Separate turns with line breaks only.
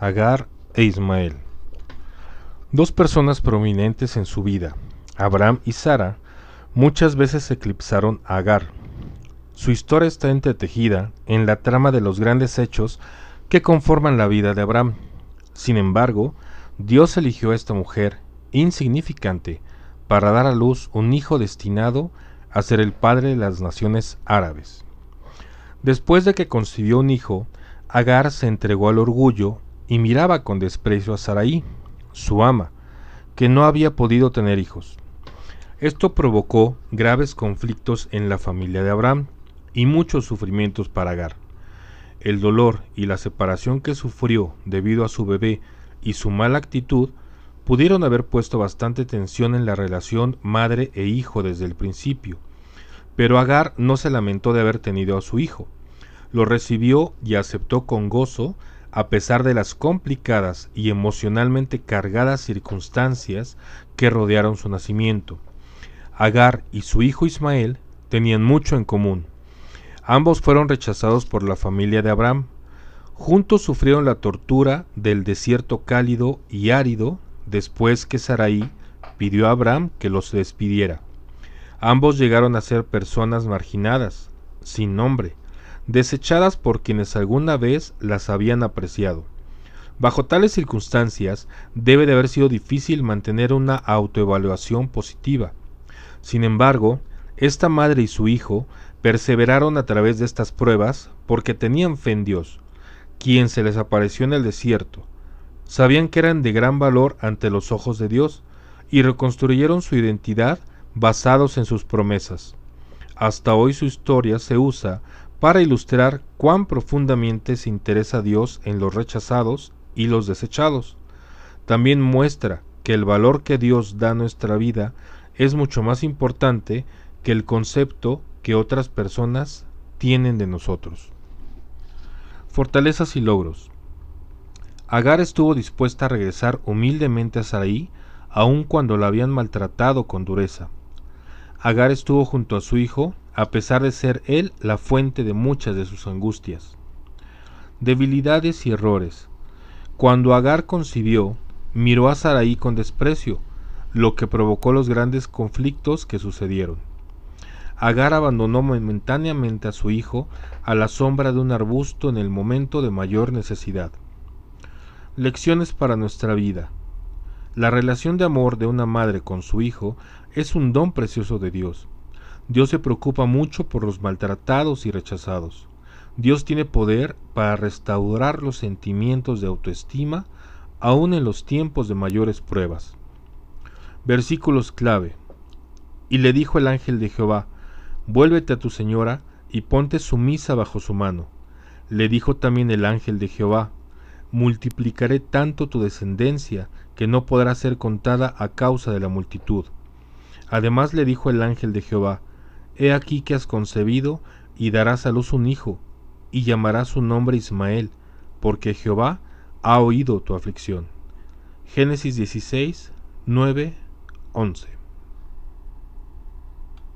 Agar e Ismael. Dos personas prominentes en su vida, Abraham y Sara, muchas veces eclipsaron a Agar. Su historia está entretejida en la trama de los grandes hechos que conforman la vida de Abraham. Sin embargo, Dios eligió a esta mujer insignificante para dar a luz un hijo destinado a ser el padre de las naciones árabes. Después de que concibió un hijo, Agar se entregó al orgullo y miraba con desprecio a Saraí, su ama, que no había podido tener hijos. Esto provocó graves conflictos en la familia de Abraham y muchos sufrimientos para Agar. El dolor y la separación que sufrió debido a su bebé y su mala actitud pudieron haber puesto bastante tensión en la relación madre e hijo desde el principio. Pero Agar no se lamentó de haber tenido a su hijo. Lo recibió y aceptó con gozo a pesar de las complicadas y emocionalmente cargadas circunstancias que rodearon su nacimiento. Agar y su hijo Ismael tenían mucho en común. Ambos fueron rechazados por la familia de Abraham. Juntos sufrieron la tortura del desierto cálido y árido después que Sarai pidió a Abraham que los despidiera. Ambos llegaron a ser personas marginadas, sin nombre, desechadas por quienes alguna vez las habían apreciado. Bajo tales circunstancias debe de haber sido difícil mantener una autoevaluación positiva. Sin embargo, esta madre y su hijo perseveraron a través de estas pruebas porque tenían fe en Dios, quien se les apareció en el desierto, sabían que eran de gran valor ante los ojos de Dios y reconstruyeron su identidad basados en sus promesas. Hasta hoy su historia se usa para ilustrar cuán profundamente se interesa Dios en los rechazados y los desechados. También muestra que el valor que Dios da a nuestra vida es mucho más importante que el concepto que otras personas tienen de nosotros. Fortalezas y logros. Agar estuvo dispuesta a regresar humildemente a Sarai, aun cuando la habían maltratado con dureza. Agar estuvo junto a su hijo, a pesar de ser él la fuente de muchas de sus angustias. Debilidades y errores. Cuando Agar concibió, miró a Sarai con desprecio, lo que provocó los grandes conflictos que sucedieron. Agar abandonó momentáneamente a su hijo a la sombra de un arbusto en el momento de mayor necesidad. Lecciones para nuestra vida. La relación de amor de una madre con su hijo es un don precioso de Dios. Dios se preocupa mucho por los maltratados y rechazados. Dios tiene poder para restaurar los sentimientos de autoestima aun en los tiempos de mayores pruebas. Versículos clave. Y le dijo el ángel de Jehová, vuélvete a tu señora y ponte sumisa bajo su mano. Le dijo también el ángel de Jehová, multiplicaré tanto tu descendencia que no podrá ser contada a causa de la multitud. Además le dijo el ángel de Jehová, He aquí que has concebido y darás a luz un hijo, y llamarás su nombre Ismael, porque Jehová ha oído tu aflicción. Génesis 16, 9, 11.